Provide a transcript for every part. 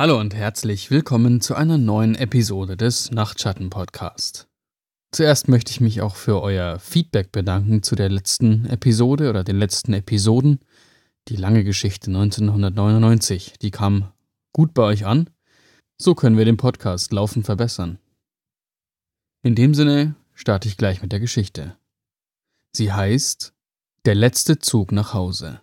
Hallo und herzlich willkommen zu einer neuen Episode des Nachtschatten Podcast. Zuerst möchte ich mich auch für euer Feedback bedanken zu der letzten Episode oder den letzten Episoden. Die lange Geschichte 1999, die kam gut bei euch an. So können wir den Podcast laufend verbessern. In dem Sinne starte ich gleich mit der Geschichte. Sie heißt Der letzte Zug nach Hause.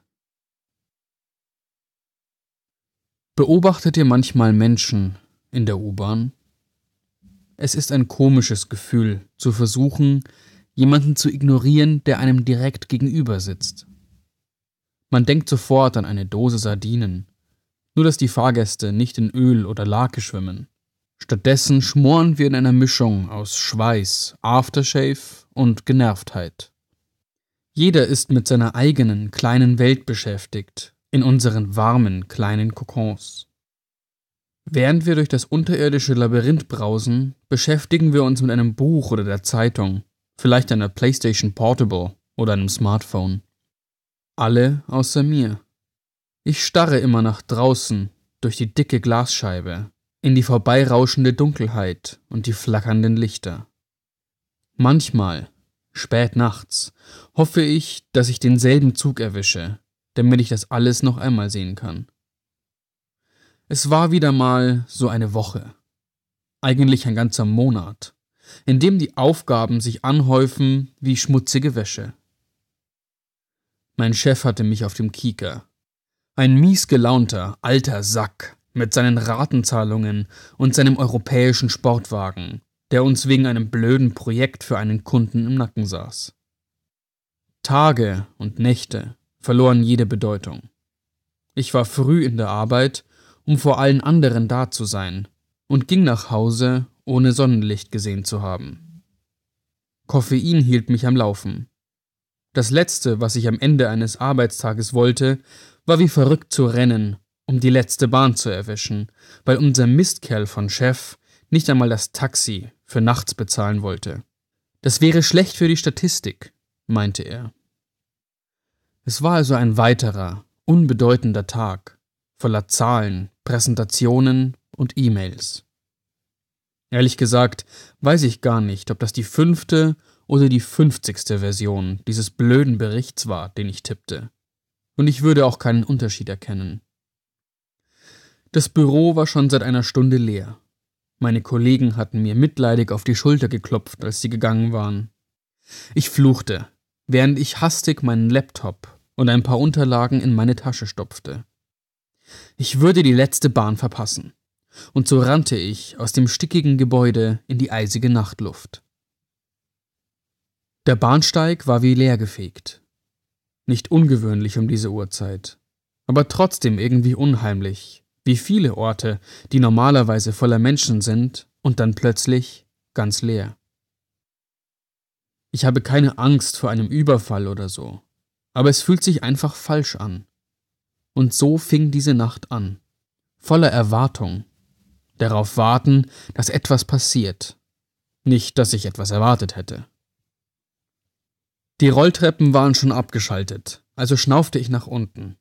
Beobachtet ihr manchmal Menschen in der U-Bahn? Es ist ein komisches Gefühl, zu versuchen, jemanden zu ignorieren, der einem direkt gegenüber sitzt. Man denkt sofort an eine Dose Sardinen, nur dass die Fahrgäste nicht in Öl oder Lake schwimmen. Stattdessen schmoren wir in einer Mischung aus Schweiß, Aftershave und Genervtheit. Jeder ist mit seiner eigenen kleinen Welt beschäftigt in unseren warmen kleinen Kokons. Während wir durch das unterirdische Labyrinth brausen, beschäftigen wir uns mit einem Buch oder der Zeitung, vielleicht einer PlayStation Portable oder einem Smartphone. Alle außer mir. Ich starre immer nach draußen, durch die dicke Glasscheibe, in die vorbeirauschende Dunkelheit und die flackernden Lichter. Manchmal, spät nachts, hoffe ich, dass ich denselben Zug erwische, damit ich das alles noch einmal sehen kann. Es war wieder mal so eine Woche, eigentlich ein ganzer Monat, in dem die Aufgaben sich anhäufen wie schmutzige Wäsche. Mein Chef hatte mich auf dem Kieker. Ein mies gelaunter, alter Sack mit seinen Ratenzahlungen und seinem europäischen Sportwagen, der uns wegen einem blöden Projekt für einen Kunden im Nacken saß. Tage und Nächte verloren jede Bedeutung. Ich war früh in der Arbeit, um vor allen anderen da zu sein, und ging nach Hause, ohne Sonnenlicht gesehen zu haben. Koffein hielt mich am Laufen. Das Letzte, was ich am Ende eines Arbeitstages wollte, war wie verrückt zu rennen, um die letzte Bahn zu erwischen, weil unser Mistkerl von Chef nicht einmal das Taxi für nachts bezahlen wollte. Das wäre schlecht für die Statistik, meinte er. Es war also ein weiterer, unbedeutender Tag, voller Zahlen, Präsentationen und E-Mails. Ehrlich gesagt weiß ich gar nicht, ob das die fünfte oder die fünfzigste Version dieses blöden Berichts war, den ich tippte. Und ich würde auch keinen Unterschied erkennen. Das Büro war schon seit einer Stunde leer. Meine Kollegen hatten mir mitleidig auf die Schulter geklopft, als sie gegangen waren. Ich fluchte, während ich hastig meinen Laptop und ein paar Unterlagen in meine Tasche stopfte. Ich würde die letzte Bahn verpassen. Und so rannte ich aus dem stickigen Gebäude in die eisige Nachtluft. Der Bahnsteig war wie leergefegt. Nicht ungewöhnlich um diese Uhrzeit, aber trotzdem irgendwie unheimlich, wie viele Orte, die normalerweise voller Menschen sind und dann plötzlich ganz leer. Ich habe keine Angst vor einem Überfall oder so aber es fühlt sich einfach falsch an. Und so fing diese Nacht an, voller Erwartung, darauf warten, dass etwas passiert, nicht, dass ich etwas erwartet hätte. Die Rolltreppen waren schon abgeschaltet, also schnaufte ich nach unten.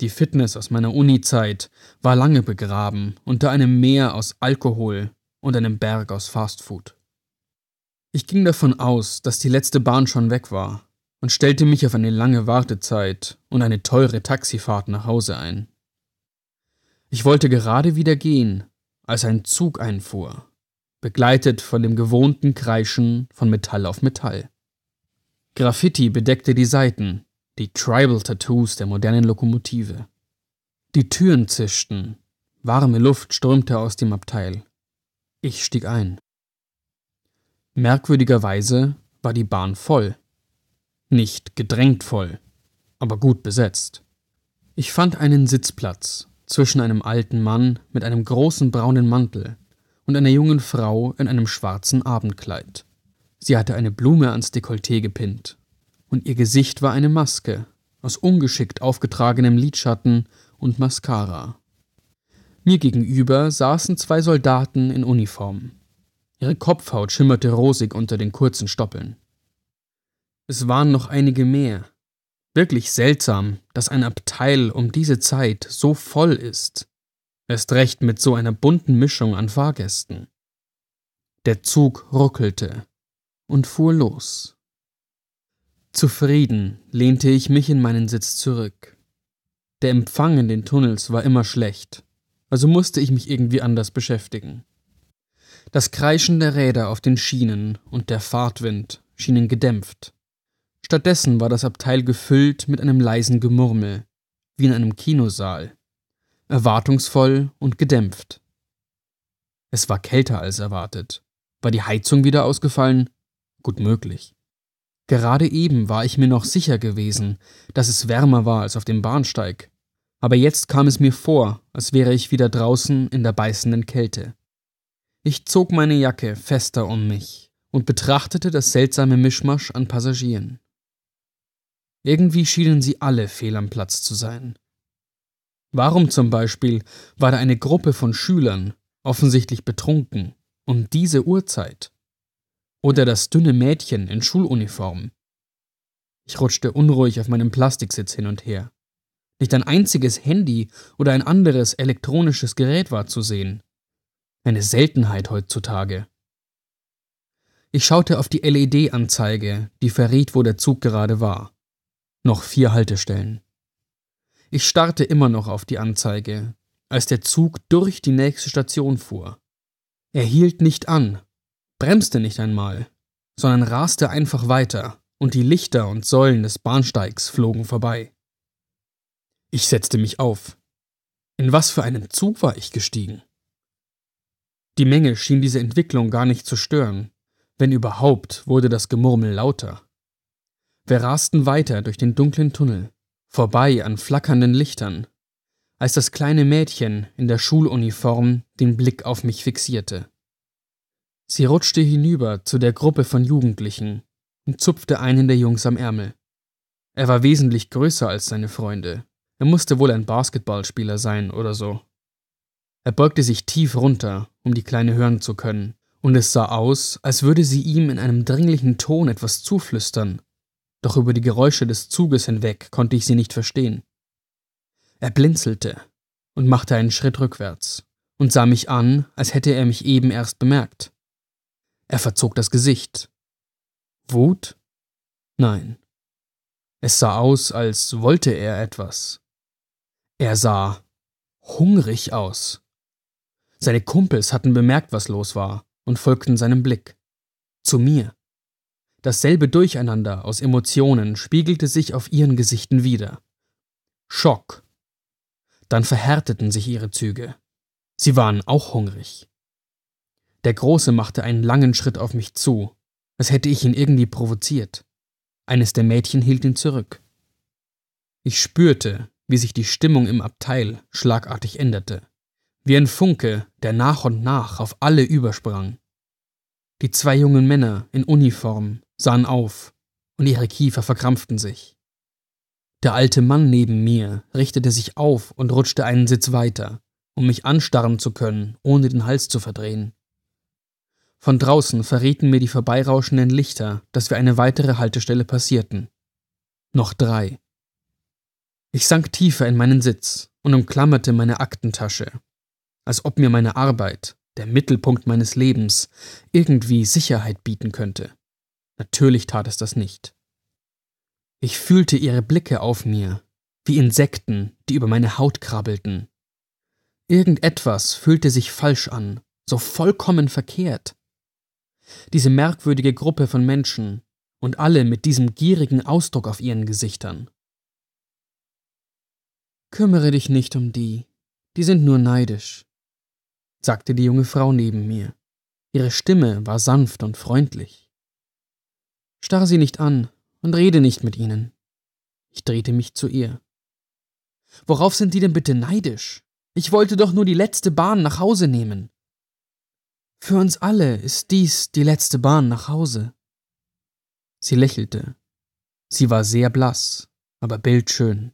Die Fitness aus meiner Uni-Zeit war lange begraben unter einem Meer aus Alkohol und einem Berg aus Fastfood. Ich ging davon aus, dass die letzte Bahn schon weg war und stellte mich auf eine lange Wartezeit und eine teure Taxifahrt nach Hause ein. Ich wollte gerade wieder gehen, als ein Zug einfuhr, begleitet von dem gewohnten Kreischen von Metall auf Metall. Graffiti bedeckte die Seiten, die Tribal-Tattoos der modernen Lokomotive. Die Türen zischten, warme Luft strömte aus dem Abteil. Ich stieg ein. Merkwürdigerweise war die Bahn voll. Nicht gedrängt voll, aber gut besetzt. Ich fand einen Sitzplatz zwischen einem alten Mann mit einem großen braunen Mantel und einer jungen Frau in einem schwarzen Abendkleid. Sie hatte eine Blume ans Dekolleté gepinnt, und ihr Gesicht war eine Maske aus ungeschickt aufgetragenem Lidschatten und Mascara. Mir gegenüber saßen zwei Soldaten in Uniform. Ihre Kopfhaut schimmerte rosig unter den kurzen Stoppeln. Es waren noch einige mehr. Wirklich seltsam, dass ein Abteil um diese Zeit so voll ist. Erst recht mit so einer bunten Mischung an Fahrgästen. Der Zug ruckelte und fuhr los. Zufrieden lehnte ich mich in meinen Sitz zurück. Der Empfang in den Tunnels war immer schlecht, also musste ich mich irgendwie anders beschäftigen. Das Kreischen der Räder auf den Schienen und der Fahrtwind schienen gedämpft. Stattdessen war das Abteil gefüllt mit einem leisen Gemurmel, wie in einem Kinosaal, erwartungsvoll und gedämpft. Es war kälter als erwartet. War die Heizung wieder ausgefallen? Gut möglich. Gerade eben war ich mir noch sicher gewesen, dass es wärmer war als auf dem Bahnsteig, aber jetzt kam es mir vor, als wäre ich wieder draußen in der beißenden Kälte. Ich zog meine Jacke fester um mich und betrachtete das seltsame Mischmasch an Passagieren. Irgendwie schienen sie alle fehl am Platz zu sein. Warum zum Beispiel war da eine Gruppe von Schülern, offensichtlich betrunken, um diese Uhrzeit? Oder das dünne Mädchen in Schuluniform? Ich rutschte unruhig auf meinem Plastiksitz hin und her. Nicht ein einziges Handy oder ein anderes elektronisches Gerät war zu sehen. Eine Seltenheit heutzutage. Ich schaute auf die LED-Anzeige, die verriet, wo der Zug gerade war. Noch vier Haltestellen. Ich starrte immer noch auf die Anzeige, als der Zug durch die nächste Station fuhr. Er hielt nicht an, bremste nicht einmal, sondern raste einfach weiter, und die Lichter und Säulen des Bahnsteigs flogen vorbei. Ich setzte mich auf. In was für einen Zug war ich gestiegen? Die Menge schien diese Entwicklung gar nicht zu stören. Wenn überhaupt, wurde das Gemurmel lauter. Wir rasten weiter durch den dunklen Tunnel vorbei an flackernden Lichtern, als das kleine Mädchen in der Schuluniform den Blick auf mich fixierte. Sie rutschte hinüber zu der Gruppe von Jugendlichen und zupfte einen der Jungs am Ärmel. Er war wesentlich größer als seine Freunde. Er musste wohl ein Basketballspieler sein oder so. Er beugte sich tief runter, um die Kleine hören zu können, und es sah aus, als würde sie ihm in einem dringlichen Ton etwas zuflüstern, doch über die Geräusche des Zuges hinweg konnte ich sie nicht verstehen. Er blinzelte und machte einen Schritt rückwärts und sah mich an, als hätte er mich eben erst bemerkt. Er verzog das Gesicht. Wut? Nein. Es sah aus, als wollte er etwas. Er sah hungrig aus. Seine Kumpels hatten bemerkt, was los war, und folgten seinem Blick. Zu mir. Dasselbe Durcheinander aus Emotionen spiegelte sich auf ihren Gesichten wider. Schock. Dann verhärteten sich ihre Züge. Sie waren auch hungrig. Der Große machte einen langen Schritt auf mich zu, als hätte ich ihn irgendwie provoziert. Eines der Mädchen hielt ihn zurück. Ich spürte, wie sich die Stimmung im Abteil schlagartig änderte, wie ein Funke, der nach und nach auf alle übersprang. Die zwei jungen Männer in Uniform sahen auf, und ihre Kiefer verkrampften sich. Der alte Mann neben mir richtete sich auf und rutschte einen Sitz weiter, um mich anstarren zu können, ohne den Hals zu verdrehen. Von draußen verrieten mir die vorbeirauschenden Lichter, dass wir eine weitere Haltestelle passierten. Noch drei. Ich sank tiefer in meinen Sitz und umklammerte meine Aktentasche, als ob mir meine Arbeit, der Mittelpunkt meines Lebens, irgendwie Sicherheit bieten könnte. Natürlich tat es das nicht. Ich fühlte ihre Blicke auf mir, wie Insekten, die über meine Haut krabbelten. Irgendetwas fühlte sich falsch an, so vollkommen verkehrt. Diese merkwürdige Gruppe von Menschen und alle mit diesem gierigen Ausdruck auf ihren Gesichtern. Kümmere dich nicht um die, die sind nur neidisch, sagte die junge Frau neben mir. Ihre Stimme war sanft und freundlich. Starre sie nicht an und rede nicht mit ihnen. Ich drehte mich zu ihr. Worauf sind die denn bitte neidisch? Ich wollte doch nur die letzte Bahn nach Hause nehmen. Für uns alle ist dies die letzte Bahn nach Hause. Sie lächelte. Sie war sehr blass, aber bildschön.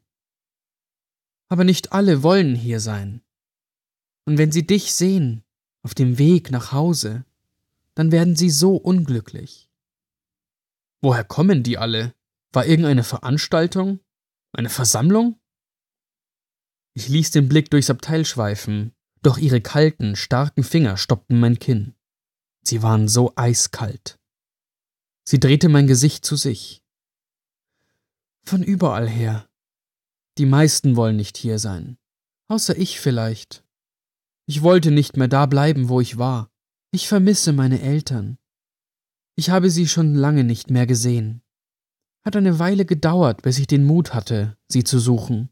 Aber nicht alle wollen hier sein. Und wenn sie dich sehen, auf dem Weg nach Hause, dann werden sie so unglücklich. Woher kommen die alle? War irgendeine Veranstaltung? Eine Versammlung? Ich ließ den Blick durchs Abteil schweifen doch ihre kalten, starken Finger stoppten mein Kinn. Sie waren so eiskalt. Sie drehte mein Gesicht zu sich. Von überall her. Die meisten wollen nicht hier sein. Außer ich vielleicht. Ich wollte nicht mehr da bleiben, wo ich war. Ich vermisse meine Eltern. Ich habe sie schon lange nicht mehr gesehen. Hat eine Weile gedauert, bis ich den Mut hatte, sie zu suchen.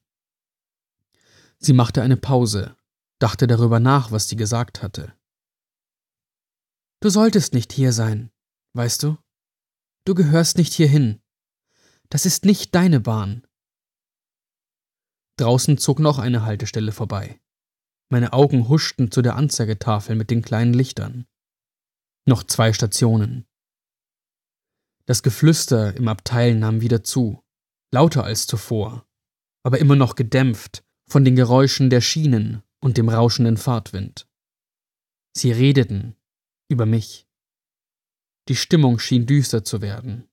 Sie machte eine Pause, dachte darüber nach, was sie gesagt hatte. Du solltest nicht hier sein, weißt du? Du gehörst nicht hierhin. Das ist nicht deine Bahn. Draußen zog noch eine Haltestelle vorbei. Meine Augen huschten zu der Anzeigetafel mit den kleinen Lichtern. Noch zwei Stationen. Das Geflüster im Abteil nahm wieder zu, lauter als zuvor, aber immer noch gedämpft von den Geräuschen der Schienen und dem rauschenden Fahrtwind. Sie redeten über mich. Die Stimmung schien düster zu werden.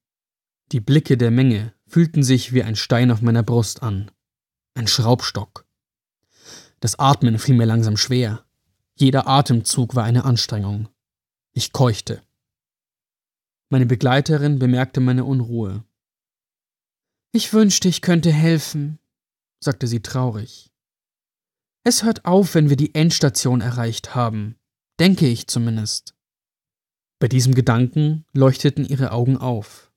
Die Blicke der Menge fühlten sich wie ein Stein auf meiner Brust an. Ein Schraubstock. Das Atmen fiel mir langsam schwer. Jeder Atemzug war eine Anstrengung. Ich keuchte. Meine Begleiterin bemerkte meine Unruhe. Ich wünschte, ich könnte helfen, sagte sie traurig. Es hört auf, wenn wir die Endstation erreicht haben, denke ich zumindest. Bei diesem Gedanken leuchteten ihre Augen auf.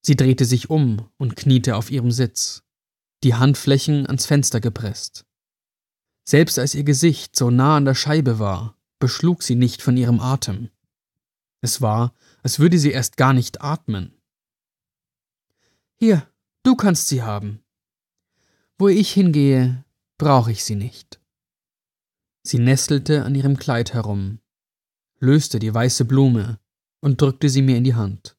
Sie drehte sich um und kniete auf ihrem Sitz, die Handflächen ans Fenster gepresst. Selbst als ihr Gesicht so nah an der Scheibe war, beschlug sie nicht von ihrem Atem. Es war, als würde sie erst gar nicht atmen. Hier, du kannst sie haben. Wo ich hingehe, brauche ich sie nicht. Sie nestelte an ihrem Kleid herum, löste die weiße Blume und drückte sie mir in die Hand.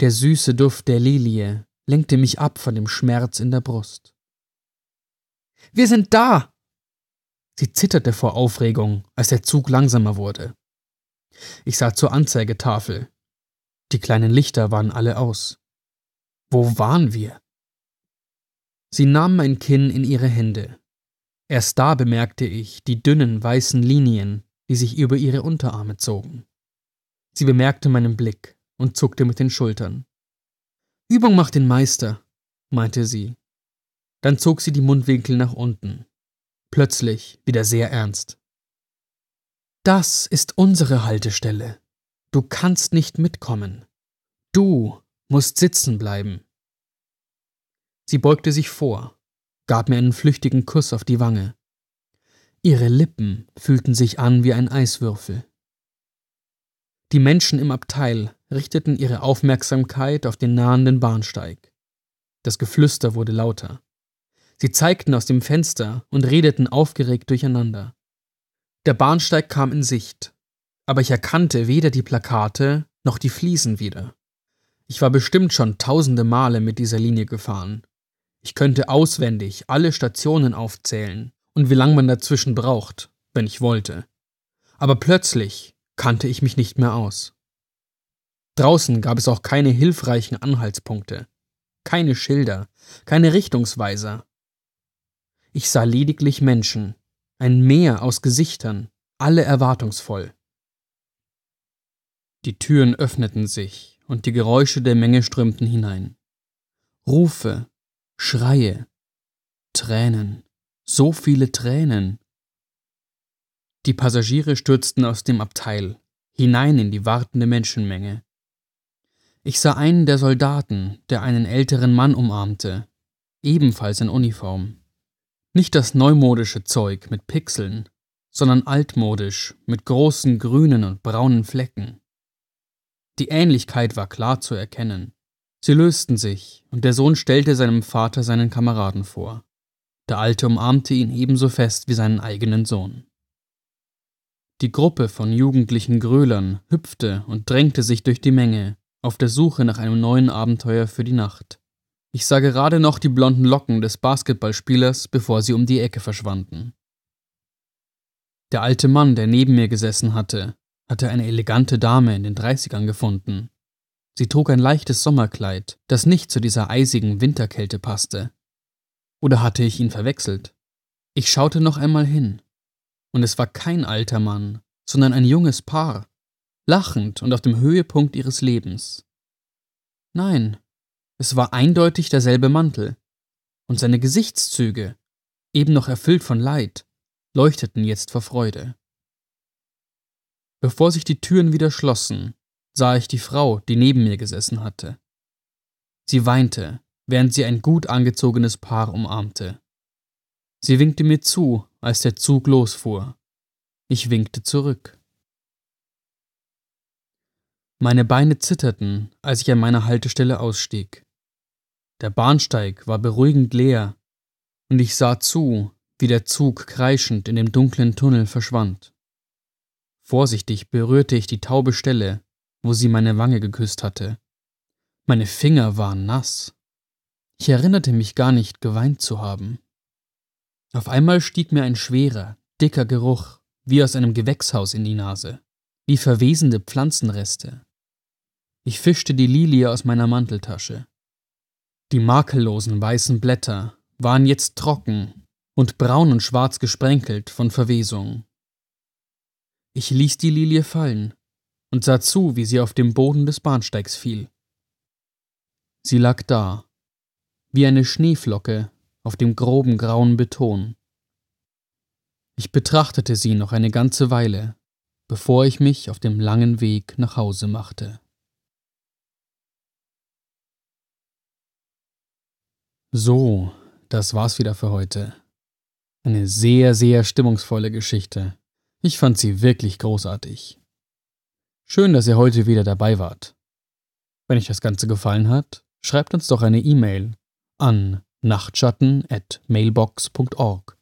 Der süße Duft der Lilie lenkte mich ab von dem Schmerz in der Brust. Wir sind da! Sie zitterte vor Aufregung, als der Zug langsamer wurde. Ich sah zur Anzeigetafel. Die kleinen Lichter waren alle aus. Wo waren wir? Sie nahm mein Kinn in ihre Hände. Erst da bemerkte ich die dünnen weißen Linien, die sich über ihre Unterarme zogen. Sie bemerkte meinen Blick und zuckte mit den Schultern. Übung macht den Meister, meinte sie. Dann zog sie die Mundwinkel nach unten. Plötzlich wieder sehr ernst. Das ist unsere Haltestelle. Du kannst nicht mitkommen. Du musst sitzen bleiben. Sie beugte sich vor, gab mir einen flüchtigen Kuss auf die Wange. Ihre Lippen fühlten sich an wie ein Eiswürfel. Die Menschen im Abteil richteten ihre Aufmerksamkeit auf den nahenden Bahnsteig. Das Geflüster wurde lauter. Sie zeigten aus dem Fenster und redeten aufgeregt durcheinander. Der Bahnsteig kam in Sicht, aber ich erkannte weder die Plakate noch die Fliesen wieder. Ich war bestimmt schon tausende Male mit dieser Linie gefahren. Ich könnte auswendig alle Stationen aufzählen und wie lange man dazwischen braucht, wenn ich wollte. Aber plötzlich kannte ich mich nicht mehr aus. Draußen gab es auch keine hilfreichen Anhaltspunkte, keine Schilder, keine Richtungsweiser. Ich sah lediglich Menschen, ein Meer aus Gesichtern, alle erwartungsvoll. Die Türen öffneten sich und die Geräusche der Menge strömten hinein. Rufe, Schreie, Tränen, so viele Tränen. Die Passagiere stürzten aus dem Abteil, hinein in die wartende Menschenmenge. Ich sah einen der Soldaten, der einen älteren Mann umarmte, ebenfalls in Uniform. Nicht das neumodische Zeug mit Pixeln, sondern altmodisch mit großen grünen und braunen Flecken. Die Ähnlichkeit war klar zu erkennen. Sie lösten sich, und der Sohn stellte seinem Vater seinen Kameraden vor. Der Alte umarmte ihn ebenso fest wie seinen eigenen Sohn. Die Gruppe von jugendlichen Gröhlern hüpfte und drängte sich durch die Menge, auf der Suche nach einem neuen Abenteuer für die Nacht. Ich sah gerade noch die blonden Locken des Basketballspielers, bevor sie um die Ecke verschwanden. Der alte Mann, der neben mir gesessen hatte, hatte eine elegante Dame in den Dreißigern gefunden. Sie trug ein leichtes Sommerkleid, das nicht zu dieser eisigen Winterkälte passte. Oder hatte ich ihn verwechselt? Ich schaute noch einmal hin. Und es war kein alter Mann, sondern ein junges Paar, lachend und auf dem Höhepunkt ihres Lebens. Nein, es war eindeutig derselbe Mantel, und seine Gesichtszüge, eben noch erfüllt von Leid, leuchteten jetzt vor Freude. Bevor sich die Türen wieder schlossen, sah ich die Frau, die neben mir gesessen hatte. Sie weinte, während sie ein gut angezogenes Paar umarmte. Sie winkte mir zu, als der Zug losfuhr. Ich winkte zurück. Meine Beine zitterten, als ich an meiner Haltestelle ausstieg. Der Bahnsteig war beruhigend leer, und ich sah zu, wie der Zug kreischend in dem dunklen Tunnel verschwand. Vorsichtig berührte ich die taube Stelle, wo sie meine Wange geküsst hatte. Meine Finger waren nass. Ich erinnerte mich gar nicht, geweint zu haben. Auf einmal stieg mir ein schwerer, dicker Geruch wie aus einem Gewächshaus in die Nase, wie verwesende Pflanzenreste. Ich fischte die Lilie aus meiner Manteltasche. Die makellosen weißen Blätter waren jetzt trocken und braun und schwarz gesprenkelt von Verwesung. Ich ließ die Lilie fallen und sah zu, wie sie auf dem Boden des Bahnsteigs fiel. Sie lag da, wie eine Schneeflocke auf dem groben grauen Beton. Ich betrachtete sie noch eine ganze Weile, bevor ich mich auf dem langen Weg nach Hause machte. So, das war's wieder für heute. Eine sehr, sehr stimmungsvolle Geschichte. Ich fand sie wirklich großartig. Schön, dass ihr heute wieder dabei wart. Wenn euch das Ganze gefallen hat, schreibt uns doch eine E-Mail an nachtschatten.mailbox.org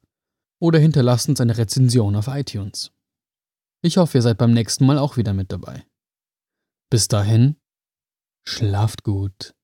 oder hinterlasst uns eine Rezension auf iTunes. Ich hoffe, ihr seid beim nächsten Mal auch wieder mit dabei. Bis dahin, schlaft gut.